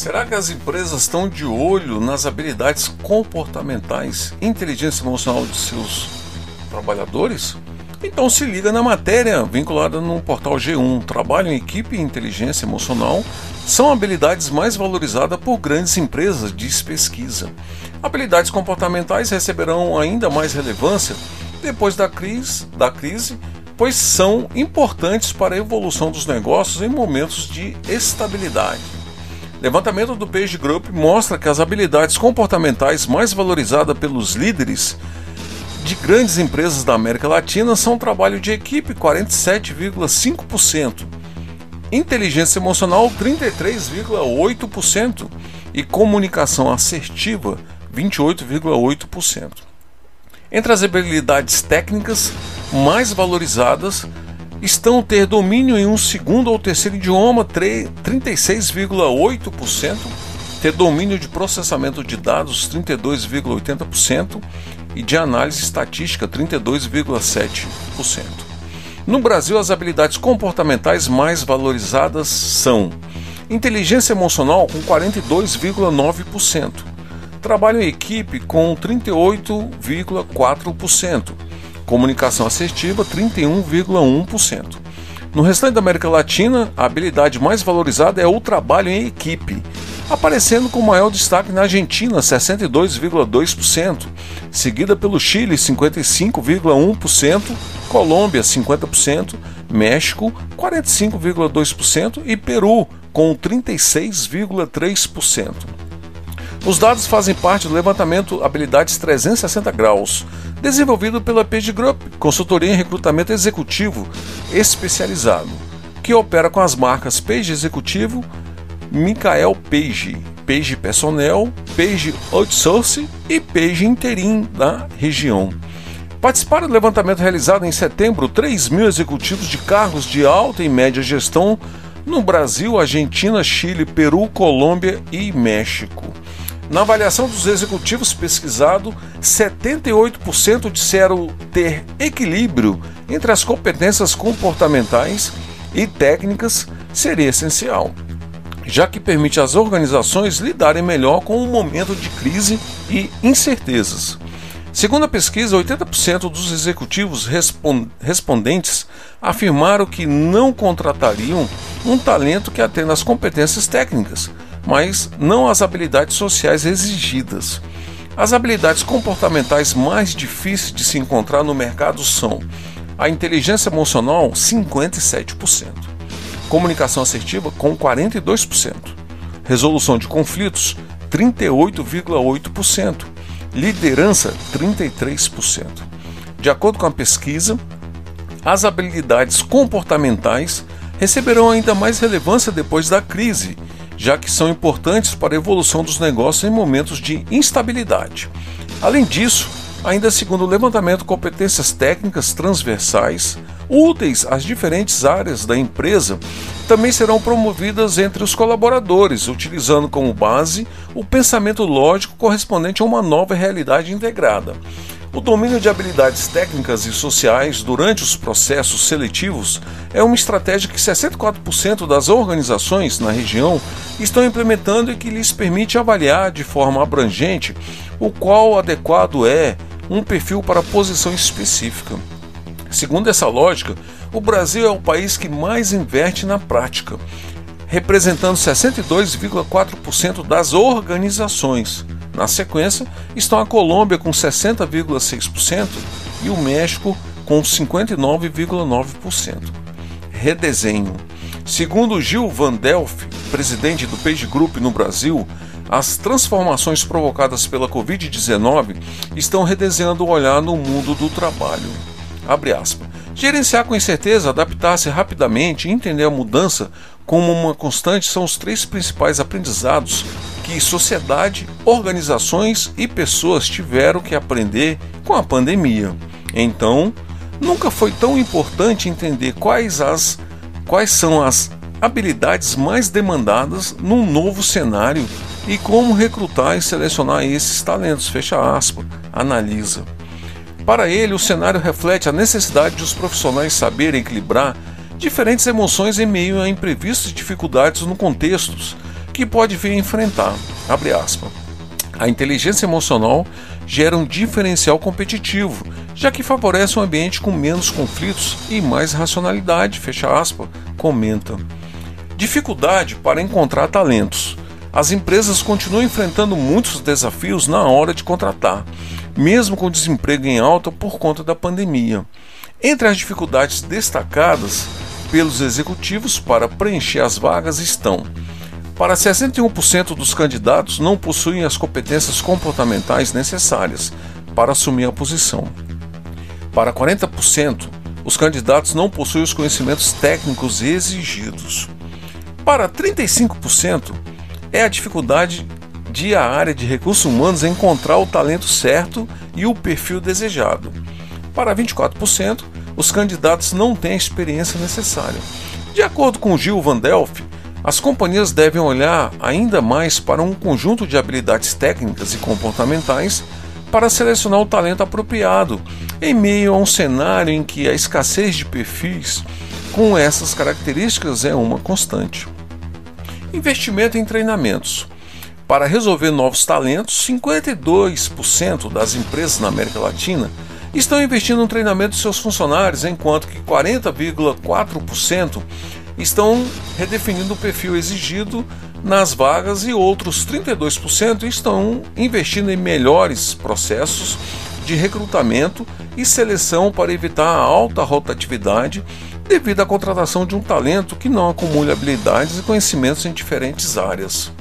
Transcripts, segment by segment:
Será que as empresas estão de olho nas habilidades comportamentais inteligência emocional de seus trabalhadores? Então se liga na matéria vinculada no portal G1. Trabalho em equipe e inteligência emocional são habilidades mais valorizadas por grandes empresas, diz pesquisa. Habilidades comportamentais receberão ainda mais relevância depois da crise, da crise pois são importantes para a evolução dos negócios em momentos de estabilidade. Levantamento do Page Group mostra que as habilidades comportamentais mais valorizadas pelos líderes de grandes empresas da América Latina são trabalho de equipe, 47,5%, inteligência emocional, 33,8% e comunicação assertiva, 28,8%. Entre as habilidades técnicas mais valorizadas estão ter domínio em um segundo ou terceiro idioma 36,8%, ter domínio de processamento de dados 32,80% e de análise estatística 32,7%. No Brasil, as habilidades comportamentais mais valorizadas são inteligência emocional com 42,9%, trabalho em equipe com 38,4%, comunicação assertiva 31,1%. No restante da América Latina, a habilidade mais valorizada é o trabalho em equipe, aparecendo com maior destaque na Argentina, 62,2%, seguida pelo Chile, 55,1%, Colômbia, 50%, México, 45,2% e Peru, com 36,3%. Os dados fazem parte do levantamento Habilidades 360 Graus, desenvolvido pela Page Group, consultoria em recrutamento executivo especializado, que opera com as marcas Page Executivo, Michael Page, Page Personnel, Page Outsource e Page Interim da região. Participaram do levantamento realizado em setembro 3 mil executivos de cargos de alta e média gestão no Brasil, Argentina, Chile, Peru, Colômbia e México. Na avaliação dos executivos pesquisado, 78% disseram ter equilíbrio entre as competências comportamentais e técnicas seria essencial, já que permite às organizações lidarem melhor com o momento de crise e incertezas. Segundo a pesquisa, 80% dos executivos respondentes afirmaram que não contratariam um talento que atenda às competências técnicas, mas não as habilidades sociais exigidas. As habilidades comportamentais mais difíceis de se encontrar no mercado são a inteligência emocional, 57%, comunicação assertiva, com 42%, resolução de conflitos, 38,8%, liderança, 33%. De acordo com a pesquisa, as habilidades comportamentais receberão ainda mais relevância depois da crise já que são importantes para a evolução dos negócios em momentos de instabilidade. Além disso, ainda segundo o levantamento, competências técnicas transversais úteis às diferentes áreas da empresa também serão promovidas entre os colaboradores, utilizando como base o pensamento lógico correspondente a uma nova realidade integrada. O domínio de habilidades técnicas e sociais durante os processos seletivos é uma estratégia que 64% das organizações na região estão implementando e que lhes permite avaliar de forma abrangente o qual adequado é um perfil para posição específica. Segundo essa lógica, o Brasil é o país que mais investe na prática, representando 62,4% das organizações. Na sequência, estão a Colômbia com 60,6% e o México com 59,9%. Redesenho. Segundo Gil Van Delft, presidente do Page Group no Brasil, As transformações provocadas pela Covid-19 estão redesenhando o olhar no mundo do trabalho. Gerenciar com incerteza, adaptar-se rapidamente e entender a mudança como uma constante são os três principais aprendizados que sociedade, organizações e pessoas tiveram que aprender com a pandemia. Então, nunca foi tão importante entender quais, as, quais são as habilidades mais demandadas num novo cenário e como recrutar e selecionar esses talentos. Fecha aspas, analisa. Para ele, o cenário reflete a necessidade de os profissionais saberem equilibrar diferentes emoções em meio a imprevistos e dificuldades no contextos que pode vir a enfrentar. A inteligência emocional gera um diferencial competitivo, já que favorece um ambiente com menos conflitos e mais racionalidade, comenta. Dificuldade para encontrar talentos. As empresas continuam enfrentando muitos desafios na hora de contratar, mesmo com desemprego em alta por conta da pandemia. Entre as dificuldades destacadas pelos executivos para preencher as vagas estão: para 61% dos candidatos não possuem as competências comportamentais necessárias para assumir a posição. Para 40%, os candidatos não possuem os conhecimentos técnicos exigidos. Para 35%, é a dificuldade de a área de recursos humanos encontrar o talento certo e o perfil desejado. Para 24%, os candidatos não têm a experiência necessária. De acordo com Gil Van Delft, as companhias devem olhar ainda mais para um conjunto de habilidades técnicas e comportamentais para selecionar o talento apropriado, em meio a um cenário em que a escassez de perfis com essas características é uma constante. Investimento em treinamentos. Para resolver novos talentos, 52% das empresas na América Latina estão investindo no treinamento de seus funcionários, enquanto que 40,4% estão redefinindo o perfil exigido nas vagas e outros 32% estão investindo em melhores processos de recrutamento e seleção para evitar a alta rotatividade devido à contratação de um talento que não acumule habilidades e conhecimentos em diferentes áreas.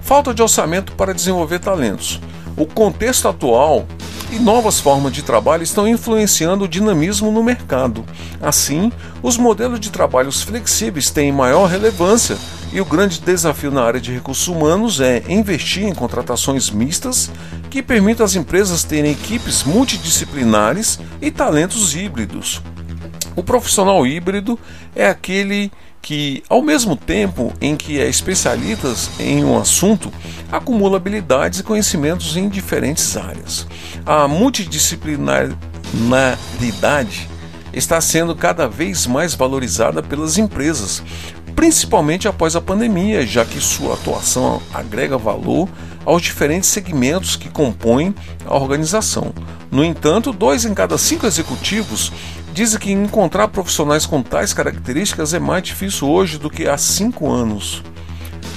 Falta de orçamento para desenvolver talentos. O contexto atual e novas formas de trabalho estão influenciando o dinamismo no mercado. Assim, os modelos de trabalhos flexíveis têm maior relevância e o grande desafio na área de recursos humanos é investir em contratações mistas que permitam às empresas terem equipes multidisciplinares e talentos híbridos. O profissional híbrido é aquele que, ao mesmo tempo em que é especialista em um assunto, acumula habilidades e conhecimentos em diferentes áreas. A multidisciplinaridade está sendo cada vez mais valorizada pelas empresas, principalmente após a pandemia, já que sua atuação agrega valor aos diferentes segmentos que compõem a organização. No entanto, dois em cada cinco executivos dizem que encontrar profissionais com tais características é mais difícil hoje do que há cinco anos.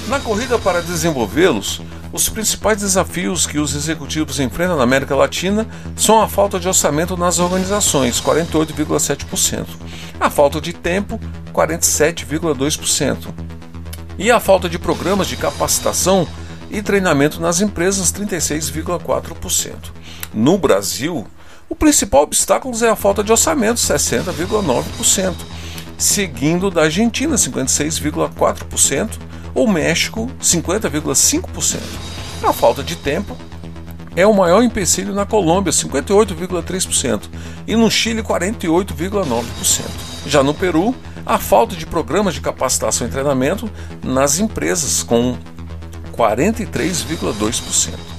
Na corrida para desenvolvê-los, os principais desafios que os executivos enfrentam na América Latina são a falta de orçamento nas organizações, 48,7%, a falta de tempo, 47,2%, e a falta de programas de capacitação, e treinamento nas empresas 36,4%. No Brasil, o principal obstáculo é a falta de orçamento 60,9%, seguindo da Argentina 56,4%, ou México 50,5%. A falta de tempo é o maior empecilho na Colômbia, 58,3%, e no Chile, 48,9%. Já no Peru, a falta de programas de capacitação e treinamento nas empresas, com 43,2%.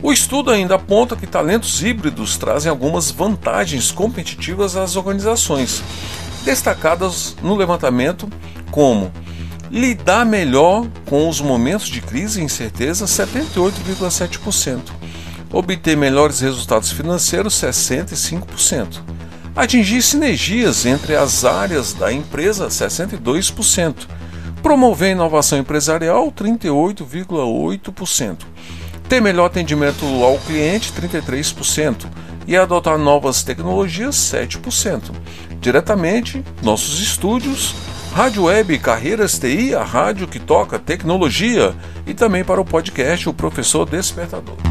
O estudo ainda aponta que talentos híbridos trazem algumas vantagens competitivas às organizações, destacadas no levantamento como lidar melhor com os momentos de crise e incerteza 78,7%, obter melhores resultados financeiros 65%, atingir sinergias entre as áreas da empresa 62%, promover inovação empresarial 38,8%, ter melhor atendimento ao cliente 33% e adotar novas tecnologias 7%. Diretamente, nossos estúdios Rádio Web Carreiras TI, a rádio que toca tecnologia, e também para o podcast O Professor Despertador.